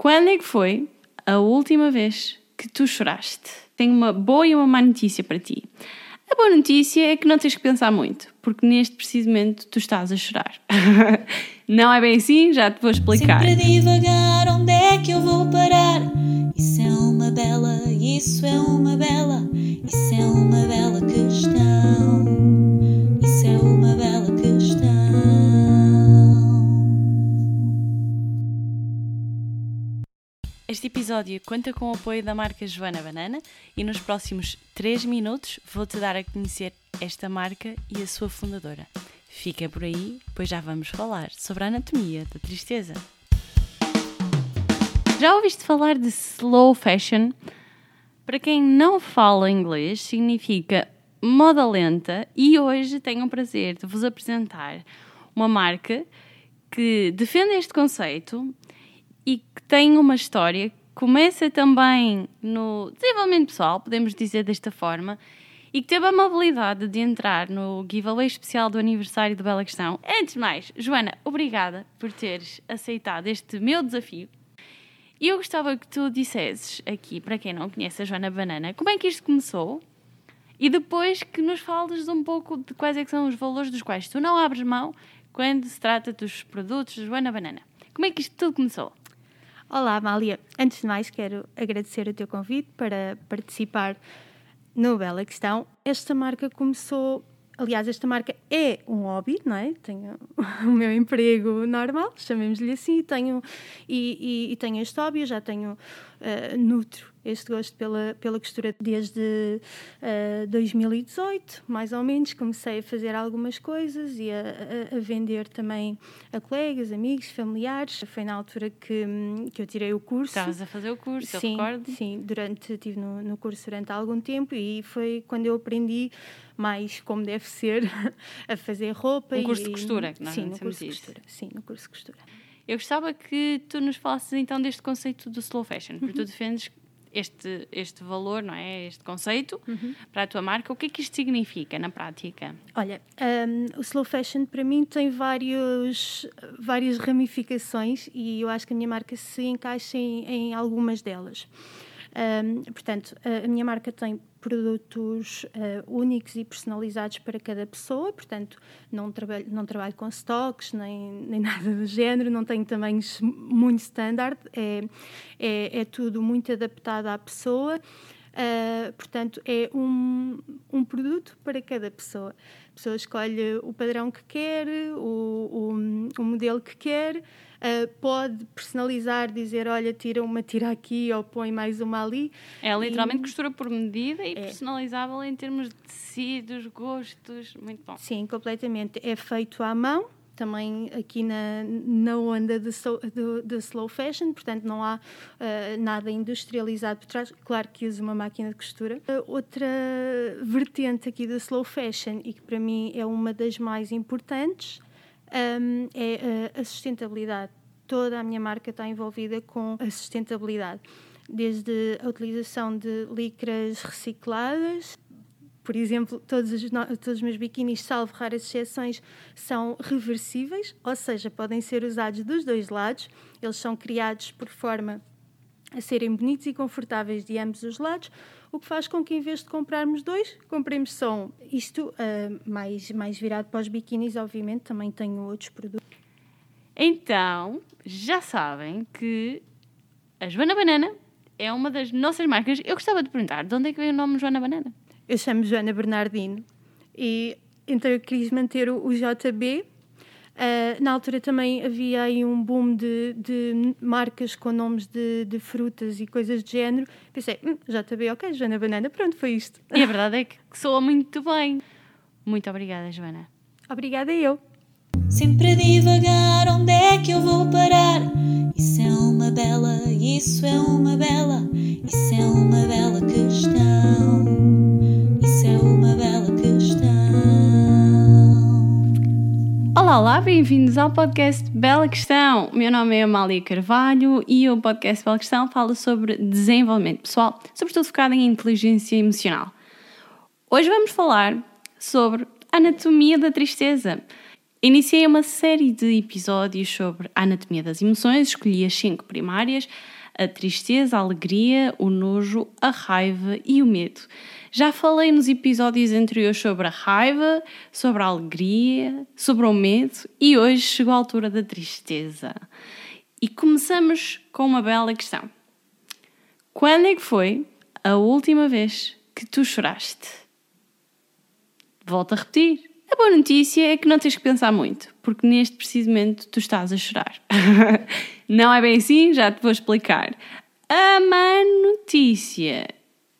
Quando é que foi a última vez que tu choraste? Tenho uma boa e uma má notícia para ti. A boa notícia é que não tens que pensar muito, porque neste preciso momento tu estás a chorar. não é bem assim? Já te vou explicar. Sempre devagar, onde é que eu vou parar? Isso é uma bela, isso é uma bela, isso é uma bela questão. Este episódio conta com o apoio da marca Joana Banana e nos próximos 3 minutos vou-te dar a conhecer esta marca e a sua fundadora. Fica por aí, pois já vamos falar sobre a anatomia da tristeza. Já ouviste falar de slow fashion? Para quem não fala inglês, significa moda lenta e hoje tenho o prazer de vos apresentar uma marca que defende este conceito e que tem uma história começa também no desenvolvimento pessoal, podemos dizer desta forma, e que teve a amabilidade de entrar no giveaway especial do aniversário do Bela Questão. Antes de mais, Joana, obrigada por teres aceitado este meu desafio. E eu gostava que tu dissesses aqui, para quem não conhece a Joana Banana, como é que isto começou? E depois que nos fales um pouco de quais é são os valores dos quais tu não abres mão quando se trata dos produtos Joana Banana. Como é que isto tudo começou? Olá, Amália. Antes de mais, quero agradecer o teu convite para participar no Bela Questão. Esta marca começou. Aliás, esta marca é um hobby, não é? Tenho o meu emprego normal, chamemos-lhe assim, tenho, e, e, e tenho este hobby, já tenho, uh, nutro este gosto pela, pela costura desde uh, 2018, mais ou menos. Comecei a fazer algumas coisas e a, a, a, vender também a colegas, amigos, familiares. Foi na altura que, que eu tirei o curso. Estavas a fazer o curso, sim, eu recordo. Sim, durante, estive no, no curso durante algum tempo e foi quando eu aprendi mais como deve ser a fazer roupa. Um curso e, de costura, que nós sim, no curso de costura. Sim, no curso de costura. Eu gostava que tu nos falasses então deste conceito do slow fashion, porque tu defendes este, este valor, não é? Este conceito Uhum. para a tua marca. O que é que isto significa na prática? Olha, um, o slow fashion para mim tem vários, várias ramificações e eu acho que a minha marca se encaixa em, em algumas delas. Um, portanto, a, minha marca tem produtos uh, únicos e personalizados para cada pessoa, portanto, não trabalho, não trabalho com stocks nem, nem nada do género, não tenho tamanhos muito standard, é, é, é tudo muito adaptado à pessoa. Uh, portanto, é um, um produto para cada pessoa. A pessoa escolhe o padrão que quer, o, o, o modelo que quer, uh, pode personalizar, dizer: olha, tira uma, tira aqui ou põe mais uma ali. É literalmente E- costura por medida e É. personalizável em termos de tecidos, gostos. Muito bom. Sim, completamente. É feito à mão, também aqui na, na onda de, so- do- de slow fashion, portanto não há ah, nada industrializado por trás. Claro que uso uma máquina de costura. Ah, outra vertente aqui do slow fashion, e que para mim é uma das mais importantes, ahm, é ah, a sustentabilidade. Toda a minha marca está envolvida com a sustentabilidade. Desde a utilização de licras recicladas, por exemplo, todos os, todos os meus biquínis, salvo raras exceções, são reversíveis, ou seja, podem ser usados dos dois lados. Eles são criados por forma a serem bonitos e confortáveis de ambos os lados, o que faz com que, em vez de comprarmos dois, compremos só um. Isto ah, mais, mais virado para os biquínis, obviamente, também tenho outros produtos. Então, já sabem que a Joana Banana é uma das nossas marcas. Eu gostava de perguntar de onde é que veio o nome Joana Banana? Eu chamo Joana Bernardino e então eu quis manter o, o JB. Ah, na altura também havia aí um boom de, de marcas com nomes de, de frutas e coisas do género. Pensei, hum, JB, ok, Joana Banana, pronto, foi isto. E a verdade é que soa muito bem. Muito obrigada, Joana. Obrigada eu. Sempre devagar, onde é que eu vou parar? Isso é uma bela, isso é uma bela, isso é uma bela questão. Olá, olá, bem-vindos ao podcast Bela Questão. Meu nome é Amália Carvalho e o podcast Bela Questão fala sobre desenvolvimento pessoal, sobretudo focado em inteligência emocional. Hoje vamos falar sobre anatomia da tristeza. Iniciei uma série de episódios sobre a anatomia das emoções, escolhi as cinco primárias: a tristeza, a alegria, o nojo, a raiva e o medo. Já falei nos episódios anteriores sobre a raiva, sobre a alegria, sobre o medo e hoje chegou a altura da tristeza. E começamos com uma bela questão. Quando é que foi a última vez que tu choraste? Volto a repetir. A boa notícia é que não tens que pensar muito, porque neste preciso momento tu estás a chorar. não é bem assim, já te vou explicar. A má notícia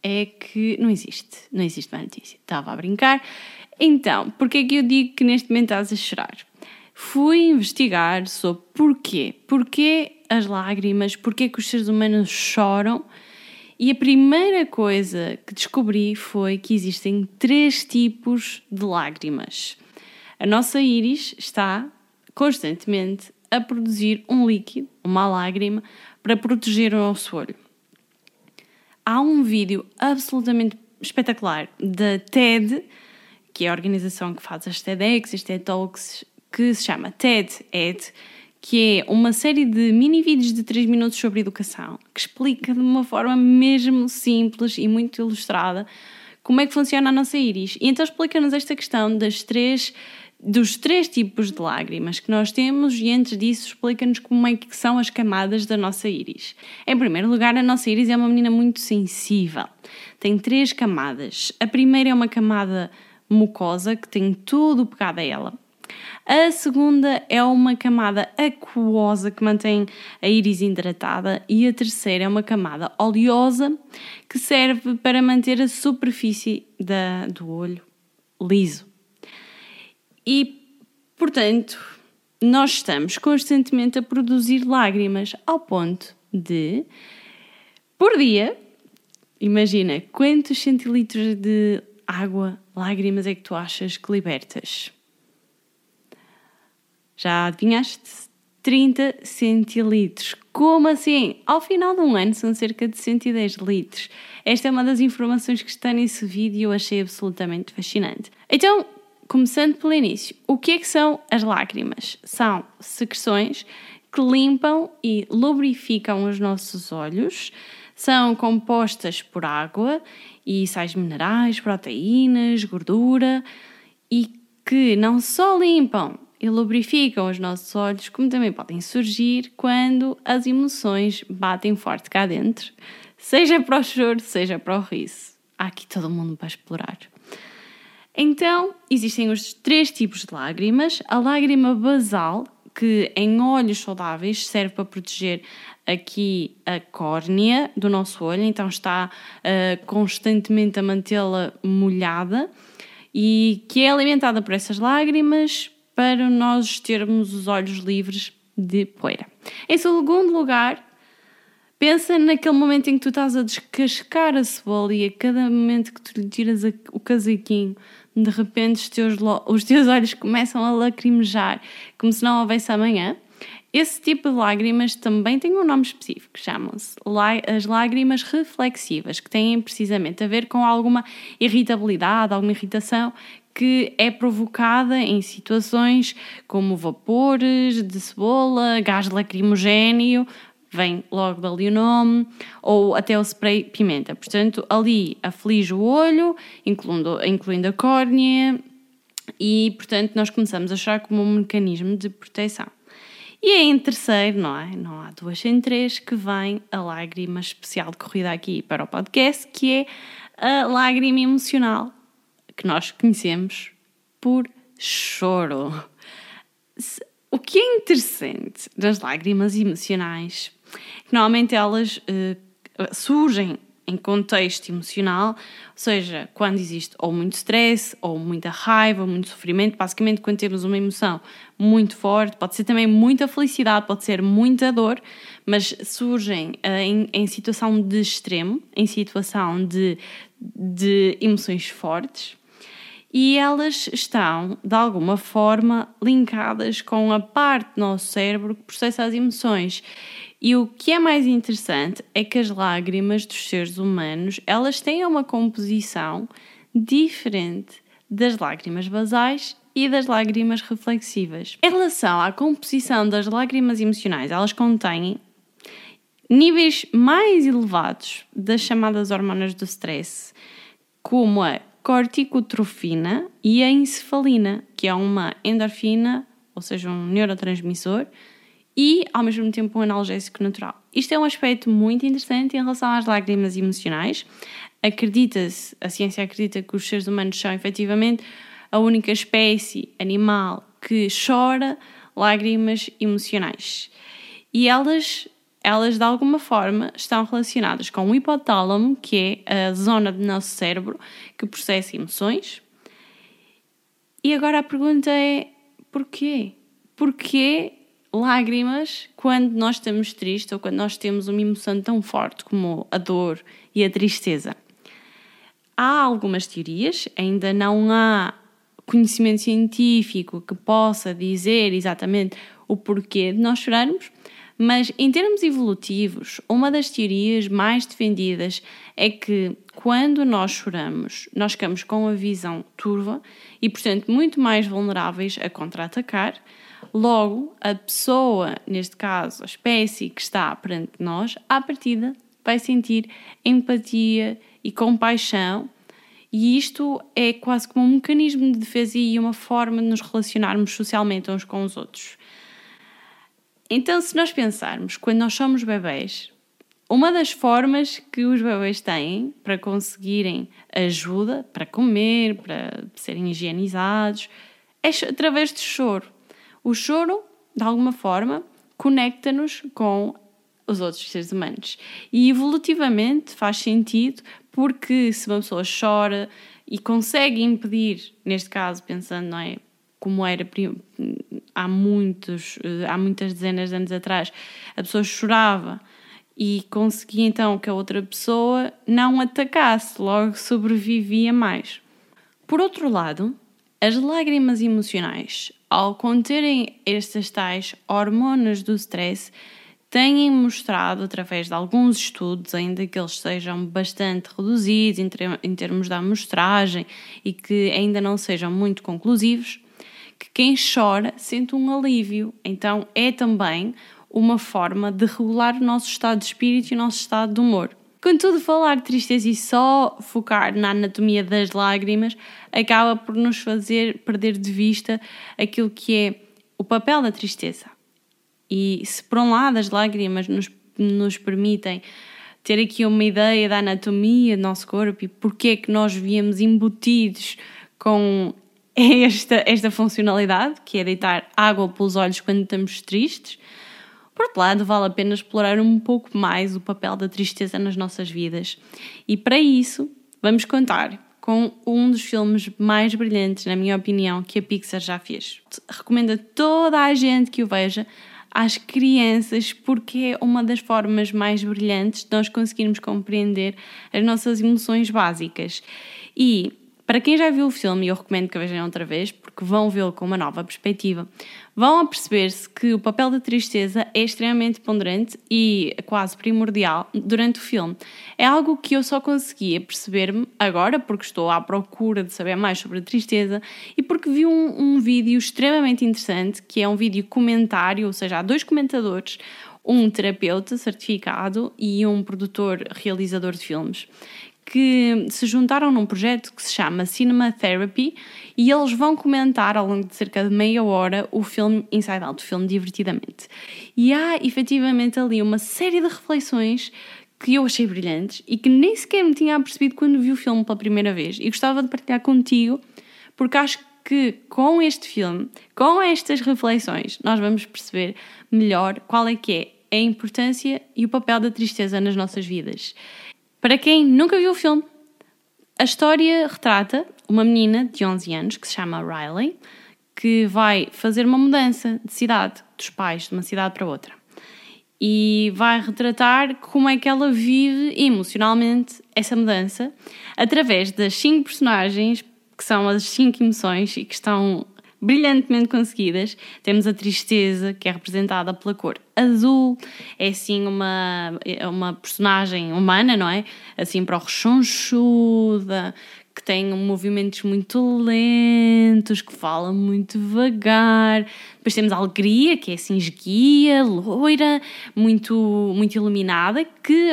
é que não existe. Não existe má notícia. Estava a brincar. Então, porquê é que eu digo que neste momento estás a chorar? Fui investigar sobre porquê. Porquê as lágrimas, porquê que os seres humanos choram. E a primeira coisa que descobri foi que existem três tipos de lágrimas. A nossa íris está constantemente a produzir um líquido, uma lágrima, para proteger o nosso olho há um vídeo absolutamente espetacular da TED, que é a organização que faz as TEDx, as TED Talks, que se chama TED Ed, que é uma série de mini vídeos de 3 minutos sobre educação, que explica de uma forma mesmo simples e muito ilustrada como é que funciona a nossa íris. E então explica-nos esta questão das três dos três tipos de lágrimas que nós temos e antes disso explica-nos como é que são as camadas da nossa íris. Em primeiro lugar, a nossa íris é uma menina muito sensível. Tem três camadas. A primeira é uma camada mucosa que tem tudo pegado a ela. A segunda é uma camada aquosa que mantém a íris hidratada e a terceira é uma camada oleosa que serve para manter a superfície da, do olho liso. E, portanto, nós estamos constantemente a produzir lágrimas ao ponto de, por dia, imagina quantos centilitros de água, lágrimas é que tu achas que libertas? Já adivinhaste? 30 centilitros. Como assim? Ao final de um ano são cerca de 110 litros. Esta é uma das informações que está nesse vídeo e eu achei absolutamente fascinante. Então, começando pelo início, o que é que são as lágrimas? São secreções que limpam e lubrificam os nossos olhos, são compostas por água e sais minerais, proteínas, gordura e que não só limpam e lubrificam os nossos olhos, como também podem surgir quando as emoções batem forte cá dentro, seja para o choro, seja para o riso. Há aqui todo mundo para explorar. Então, existem os três tipos de lágrimas. A lágrima basal, que em olhos saudáveis serve para proteger aqui a córnea do nosso olho, então está uh, constantemente a mantê-la molhada e que é alimentada por essas lágrimas para nós termos os olhos livres de poeira. Em segundo lugar, pensa naquele momento em que tu estás a descascar a cebola e a cada momento que tu lhe tiras o casaquinho de repente os teus, os teus olhos começam a lacrimejar, como se não houvesse amanhã. Esse tipo de lágrimas também tem um nome específico, chamam-se as lágrimas reflexivas, que têm precisamente a ver com alguma irritabilidade, alguma irritação que é provocada em situações como vapores de cebola, gás lacrimogéneo, vem logo dali o nome, ou até o spray pimenta. Portanto, ali aflige o olho, incluindo, incluindo a córnea, e portanto nós começamos a achar como um mecanismo de proteção. E é em terceiro, não é? Não há duas sem três, que vem a lágrima especial decorrida aqui para o podcast, que é a lágrima emocional, que nós conhecemos por choro. O que é interessante das lágrimas emocionais Normalmente elas uh, surgem em contexto emocional, ou seja, quando existe ou muito stress, ou muita raiva, ou muito sofrimento, basicamente quando temos uma emoção muito forte, pode ser também muita felicidade, pode ser muita dor, mas surgem uh, em, em, situação de extremo, em situação de, de emoções fortes, e elas estão, de alguma forma, linkadas com a parte do nosso cérebro que processa as emoções. E o que é mais interessante é que as lágrimas dos seres humanos, elas têm uma composição diferente das lágrimas basais e das lágrimas reflexivas. Em relação à composição das lágrimas emocionais, elas contêm níveis mais elevados das chamadas hormonas do stress, como a corticotrofina e a encefalina, que é uma endorfina, ou seja, um neurotransmissor, e ao mesmo tempo um analgésico natural. Isto é um aspecto muito interessante em relação às lágrimas emocionais. Acredita-se, a ciência acredita que os seres humanos são efetivamente a única espécie animal que chora lágrimas emocionais. E elas, elas de alguma forma estão relacionadas com o hipotálamo, que é a zona do nosso cérebro que processa emoções. E agora a pergunta é: porquê? Porquê lágrimas quando nós estamos tristes ou quando nós temos uma emoção tão forte como a dor e a tristeza. Há algumas teorias, ainda não há conhecimento científico que possa dizer exatamente o porquê de nós chorarmos, mas em termos evolutivos, uma das teorias mais defendidas é que quando nós choramos, nós ficamos com a visão turva e, portanto, muito mais vulneráveis a contra-atacar Logo, a pessoa, neste caso a espécie que está perante nós, à partida vai sentir empatia e compaixão, e isto é quase como um mecanismo de defesa e uma forma de nos relacionarmos socialmente uns com os outros. Então, se nós pensarmos, quando nós somos bebés, uma das formas que os bebés têm para conseguirem ajuda para comer, para serem higienizados, é através de choro. O choro, de alguma forma, conecta-nos com os outros seres humanos. E evolutivamente faz sentido porque se uma pessoa chora e consegue impedir, neste caso, pensando, não é? Como era há muitos, há muitas dezenas de anos atrás, a pessoa chorava e conseguia então que a outra pessoa não atacasse, logo sobrevivia mais. Por outro lado, as lágrimas emocionais ao conterem estas tais hormonas do stress, têm mostrado, através de alguns estudos, ainda que eles sejam bastante reduzidos em, em termos da amostragem e que ainda não sejam muito conclusivos, que quem chora sente um alívio. Então é também uma forma de regular o nosso estado de espírito e o nosso estado de humor. Contudo, falar de tristeza e só focar na anatomia das lágrimas acaba por nos fazer perder de vista aquilo que é o papel da tristeza. E se por um lado as lágrimas nos, nos permitem ter aqui uma ideia da anatomia do nosso corpo e porque é que nós viemos embutidos com esta, esta funcionalidade, que é deitar água pelos olhos quando estamos tristes, por outro lado, vale a pena explorar um pouco mais o papel da tristeza nas nossas vidas. E para isso, vamos contar com um dos filmes mais brilhantes, na minha opinião, que a Pixar já fez. Recomendo a toda a gente que o veja, às crianças, porque é uma das formas mais brilhantes de nós conseguirmos compreender as nossas emoções básicas. E para quem já viu o filme, eu recomendo que vejam outra vez, porque vão vê-lo com uma nova perspectiva, vão a perceber-se que o papel da tristeza é extremamente ponderante e quase primordial durante o filme. É algo que eu só conseguia perceber-me agora, porque estou à procura de saber mais sobre a tristeza e porque vi um, um vídeo extremamente interessante, que é um vídeo comentário, ou seja, há dois comentadores, um terapeuta certificado e um produtor realizador de filmes que se juntaram num projeto que se chama Cinema Therapy e eles vão comentar ao longo de cerca de meia hora o filme Inside Out, o filme Divertidamente. E há efetivamente ali uma série de reflexões que eu achei brilhantes e que nem sequer me tinha percebido quando vi o filme pela primeira vez e gostava de partilhar contigo porque acho que com este filme, com estas reflexões, nós vamos perceber melhor qual é que é a importância e o papel da tristeza nas nossas vidas. Para quem nunca viu o filme, a história retrata uma menina de 11 anos que se chama Riley, que vai fazer uma mudança de cidade, dos pais, de uma cidade para outra. E vai retratar como é que ela vive emocionalmente essa mudança através das cinco personagens, que são as cinco emoções e que estão brilhantemente conseguidas. Temos a tristeza, que é representada pela cor azul, é assim uma, é uma personagem humana, não é? Assim para o rechonchuda, que tem movimentos muito lentos, que fala muito devagar. Depois temos a alegria, que é assim esguia, loira, muito, muito iluminada, que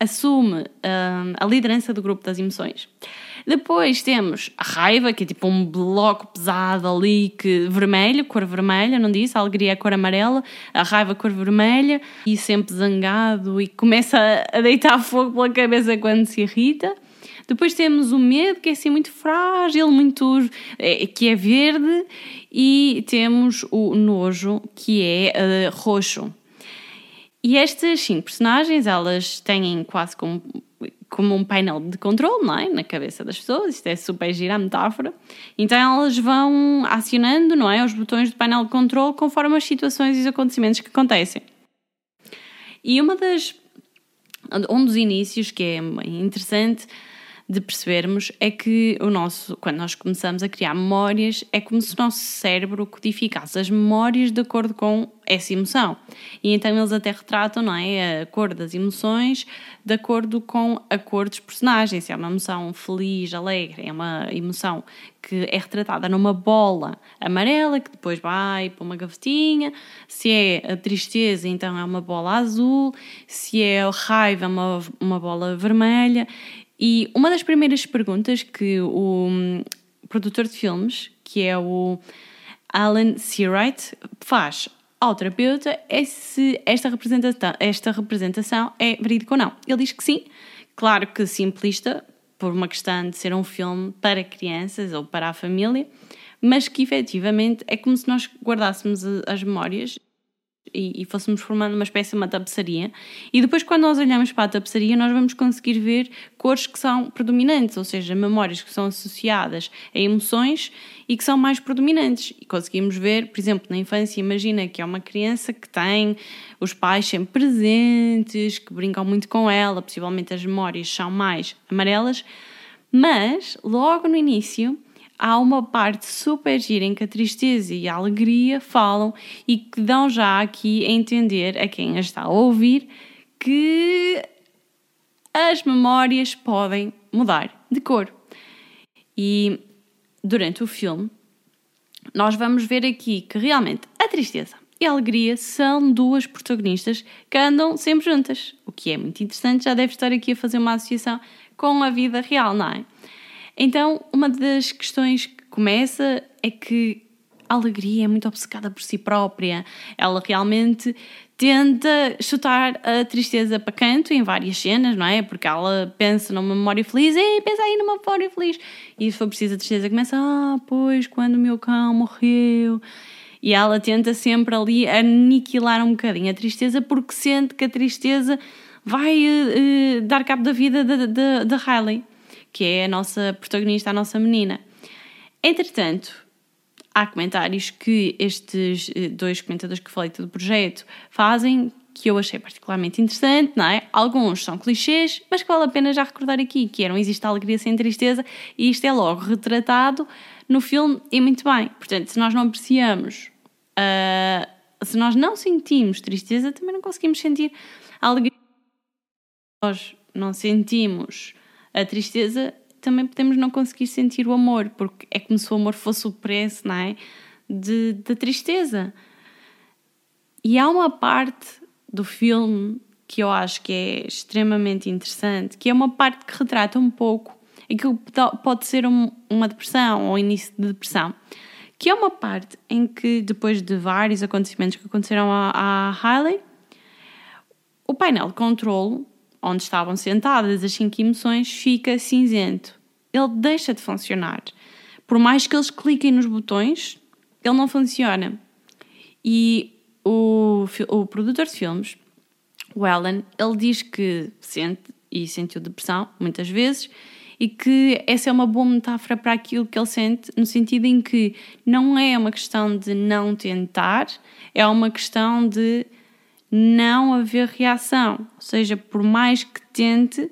assume uh, a liderança do grupo das emoções. Depois temos a raiva, que é tipo um bloco pesado ali, que vermelho, cor vermelha, não disse? A alegria é cor amarela, a raiva cor vermelha, e sempre zangado e começa a deitar fogo pela cabeça quando se irrita. Depois temos o medo, que é assim muito frágil, muito é, que é verde, e temos o nojo, que é uh, roxo. E estas cinco personagens, elas têm quase como, como um painel de controle, não é? Na cabeça das pessoas, isto é super gira a metáfora. Então elas vão acionando, não é? Os botões do painel de controle conforme as situações e os acontecimentos que acontecem. E uma das. Um dos inícios que é interessante de percebermos é que o nosso, quando nós começamos a criar memórias, é como se o nosso cérebro codificasse as memórias de acordo com essa emoção. E então eles até retratam, não é, a cor das emoções de acordo com a cor dos personagens. Se é uma emoção feliz, alegre, é uma emoção que é retratada numa bola amarela que depois vai para uma gavetinha. Se é a tristeza, então é uma bola azul. Se é a raiva, é uma, uma bola vermelha. E uma das primeiras perguntas que o hum, produtor de filmes, que é o Alan Seawright, faz ao terapeuta é se esta representação, esta representação é verídica ou não. Ele diz que sim, claro que simplista, por uma questão de ser um filme para crianças ou para a família, mas que efetivamente é como se nós guardássemos as memórias e, e, fôssemos formando uma espécie de uma tapeçaria. E depois, quando nós olhamos para a tapeçaria, nós vamos conseguir ver cores que são predominantes, ou seja, memórias que são associadas a emoções e que são mais predominantes. E conseguimos ver, por exemplo, na infância, imagina que é uma criança que tem os pais sempre presentes, que brincam muito com ela, possivelmente as memórias são mais amarelas, mas logo no início há uma parte super gira em que a tristeza e a alegria falam e que dão já aqui a entender a quem a está a ouvir que as memórias podem mudar de cor. E durante o filme, nós vamos ver aqui que realmente a tristeza e a alegria são duas protagonistas que andam sempre juntas, o que é muito interessante, já deve estar aqui a fazer uma associação com a vida real, não é? Então, uma das questões que começa é que a alegria é muito obcecada por si própria. Ela realmente tenta chutar a tristeza para canto em várias cenas, não é? Porque ela pensa numa memória feliz, e pensa aí numa memória feliz. E se for preciso, a tristeza começa, ah, pois, quando o meu cão morreu. E ela tenta sempre ali aniquilar um bocadinho a tristeza porque sente que a tristeza vai uh, dar cabo da vida da Riley que é a nossa protagonista, a nossa menina. Entretanto, há comentários que estes eh, dois comentadores que falei do projeto fazem que eu achei particularmente interessante, não é? Alguns são clichês, mas que vale a pena já recordar aqui, que eram existe alegria sem tristeza e isto é logo retratado no filme e muito bem. Portanto, se nós não apreciamos, uh, se nós não sentimos tristeza, também não conseguimos sentir alegria. Nós não sentimos a tristeza, também podemos não conseguir sentir o amor, porque é como se o amor fosse o preço, não é? De, da tristeza. E há uma parte do filme que eu acho que é extremamente interessante, que é uma parte que retrata um pouco aquilo que pode ser um, uma depressão ou início de depressão, que é uma parte em que depois de vários acontecimentos que aconteceram à, à Hailey, o painel de controle onde estavam sentadas as cinco emoções fica cinzento. Ele deixa de funcionar. Por mais que eles cliquem nos botões, ele não funciona. E o, o produtor de filmes, o Alan, ele diz que sente e sentiu depressão muitas vezes e que essa é uma boa metáfora para aquilo que ele sente, no sentido em que não é uma questão de não tentar, é uma questão de não haver reação. Ou seja, por mais que tente,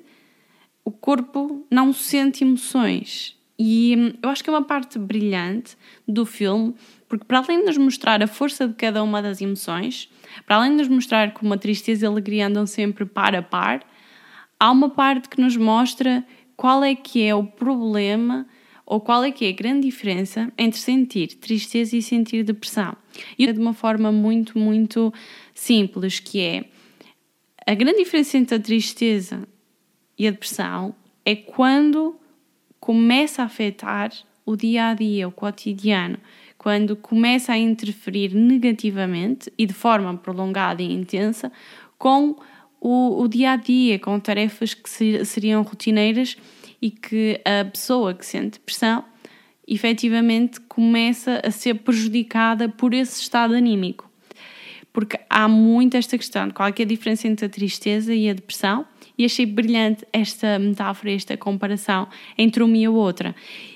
o corpo não sente emoções. E hum, eu acho que é uma parte brilhante do filme, porque para além de nos mostrar a força de cada uma das emoções, para além de nos mostrar como a tristeza e a alegria andam sempre par a par, há uma parte que nos mostra qual é que é o problema ou qual é que é a grande diferença entre sentir tristeza e sentir depressão. E de uma forma muito, muito simples, que é a grande diferença entre a tristeza e a depressão é quando começa a afetar o dia a dia, o cotidiano, quando começa a interferir negativamente e de forma prolongada e intensa com o, o dia a dia, com tarefas que ser, seriam rotineiras e que a pessoa que sente depressão efetivamente começa a ser prejudicada por esse estado anímico. Porque há muito esta questão qual é, é a diferença entre a tristeza e a depressão, e achei brilhante esta metáfora, esta comparação entre uma e a outra.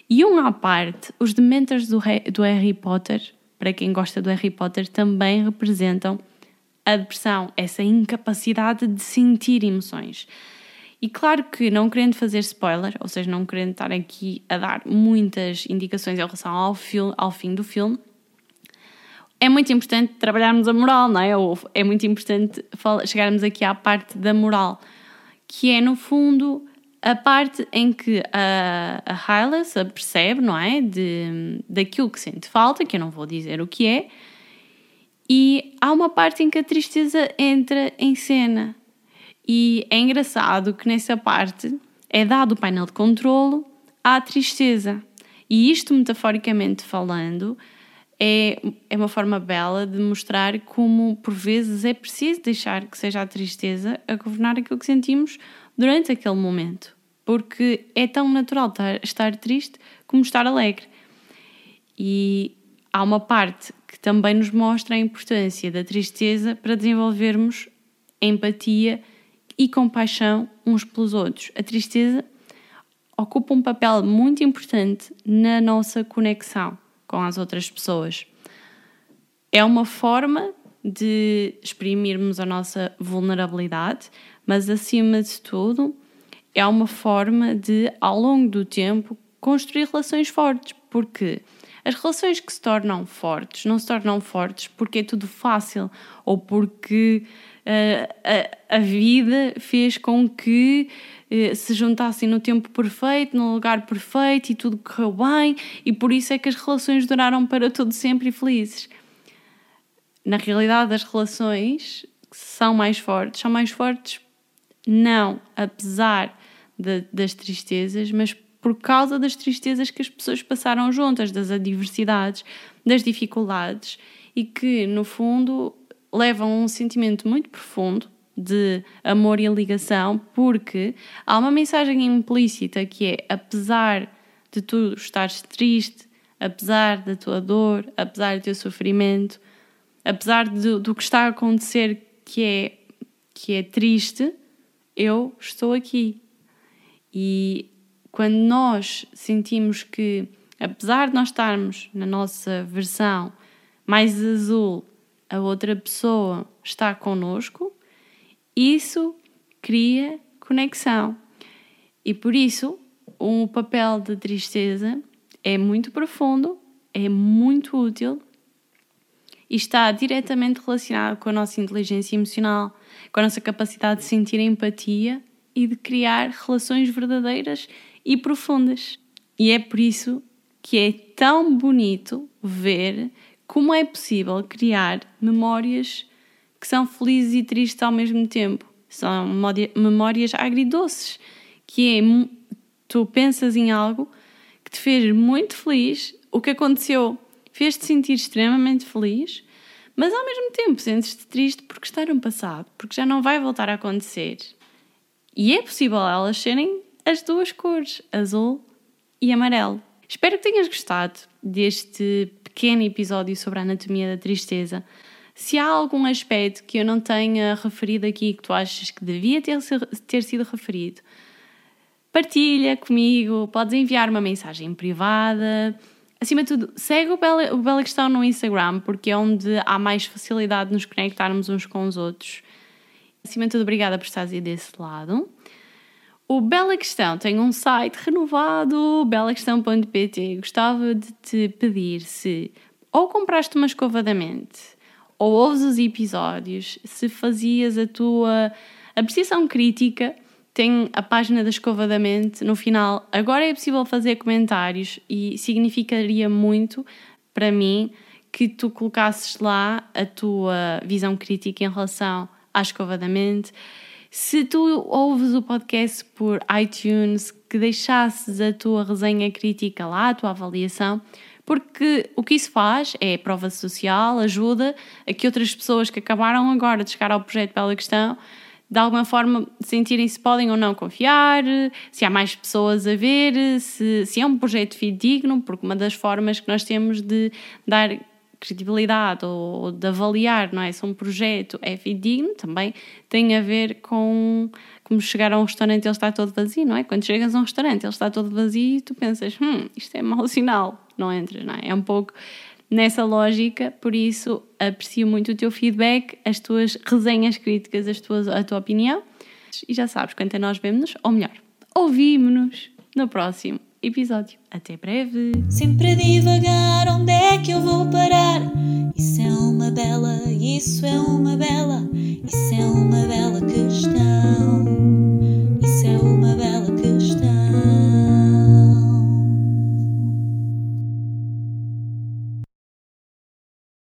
E um à parte, os dementors do, do Harry Potter, para quem gosta do Harry Potter, também representam a depressão, essa incapacidade de sentir emoções. E claro que não querendo fazer spoiler, ou seja, não querendo estar aqui a dar muitas indicações em relação ao, filme, ao fim do filme, é muito importante trabalharmos a moral, não é? Ou é muito importante chegarmos aqui à parte da moral, que é no fundo a parte em que a, a Hylas percebe, não é? De, daquilo que sente falta, que eu não vou dizer o que é, e há uma parte em que a tristeza entra em cena. E é engraçado que nessa parte é dado o painel de controlo à tristeza. E isto, metaforicamente falando, é, é uma forma bela de mostrar como, por vezes, é preciso deixar que seja a tristeza a governar aquilo que sentimos durante aquele momento. Porque é tão natural estar, triste como estar alegre. E há uma parte que também nos mostra a importância da tristeza para desenvolvermos empatia e compaixão uns pelos outros. A tristeza ocupa um papel muito importante na nossa conexão com as outras pessoas. É uma forma de exprimirmos a nossa vulnerabilidade, mas acima de tudo, é uma forma de, ao longo do tempo, construir relações fortes, porque as relações que se tornam fortes não se tornam fortes porque é tudo fácil ou porque a, a, vida fez com que uh, se juntassem no tempo perfeito, no lugar perfeito e tudo correu bem e por isso é que as relações duraram para todo sempre e felizes. Na realidade, as relações são mais fortes, são mais fortes não apesar de, das tristezas, mas por causa das tristezas que as pessoas passaram juntas, das adversidades, das dificuldades e que, no fundo, levam a um sentimento muito profundo de amor e ligação, porque há uma mensagem implícita que é: apesar de tu estares triste, apesar da tua dor, apesar do teu sofrimento, apesar do, do que está a acontecer que é, que é triste, eu estou aqui. E quando nós sentimos que, apesar de nós estarmos na nossa versão mais azul, a outra pessoa está connosco, isso cria conexão. E por isso, o papel de tristeza é muito profundo, é muito útil e está diretamente relacionado com a nossa inteligência emocional, com a nossa capacidade de sentir empatia e de criar relações verdadeiras e profundas. E é por isso que é tão bonito ver como é possível criar memórias que são felizes e tristes ao mesmo tempo. São memórias agridoces, que é tu pensas em algo que te fez muito feliz, o que aconteceu fez-te sentir extremamente feliz, mas ao mesmo tempo sentes-te triste porque está no passado, porque já não vai voltar a acontecer. E é possível elas serem as duas cores, azul e amarelo. Espero que tenhas gostado deste pequeno episódio sobre a anatomia da tristeza. Se há algum aspecto que eu não tenha referido aqui que tu achas que devia ter, ter sido referido, partilha comigo, podes enviar uma mensagem privada. Acima de tudo, segue o Bela, o Bela Questão no Instagram, porque é onde há mais facilidade de nos conectarmos uns com os outros. Acima de tudo, obrigada por estares aí desse lado. O Bela Questão tem um site renovado, belaquestão.pt. Gostava de te pedir se ou compraste uma escova da mente ou ouves os episódios, se fazias a tua apreciação crítica tem a página da Escova da Mente. No final, agora é possível fazer comentários e significaria muito para mim que tu colocasses lá a tua visão crítica em relação à Escova da Mente. Se tu ouves o podcast por iTunes, que deixasses a tua resenha crítica lá, a tua avaliação, porque o que isso faz é prova social, ajuda a que outras pessoas que acabaram agora de chegar ao projeto Bela Questão de alguma forma sentirem se podem ou não confiar, se há mais pessoas a ver, se, se é um projeto fidedigno, porque uma das formas que nós temos de dar credibilidade ou de avaliar, não é? Se um projeto é fidedigno, também tem a ver com como chegar a um restaurante e ele está todo vazio, não é? Quando chegas a um restaurante ele está todo vazio e tu pensas, hum, isto é mau sinal, não entras, não é? É um pouco nessa lógica, por isso aprecio muito o teu feedback, as tuas resenhas críticas, as tuas, a tua opinião. E já sabes, quanto a nós vemos-nos, ou melhor, ouvimos-nos no próximo episódio. Até breve! Sempre a divagar, onde é que eu vou parar? Isso é uma bela, isso é uma bela, isso é uma bela questão.